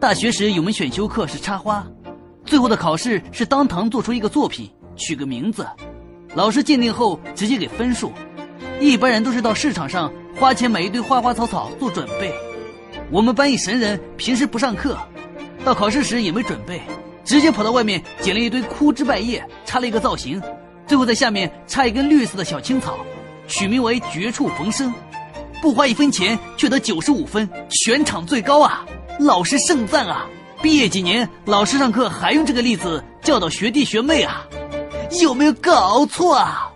大学时有门选修课是插花，最后的考试是当堂做出一个作品，取个名字，老师鉴定后直接给分数。一般人都是到市场上花钱买一堆花花草草做准备，我们班一神人平时不上课，到考试时也没准备，直接跑到外面捡了一堆枯枝败叶，插了一个造型，最后在下面插一根绿色的小青草，取名为“绝处逢生”，不花一分钱却得九十五分，全场最高啊！老师盛赞啊毕业几年老师上课还用这个例子教导学弟学妹啊有没有搞错啊？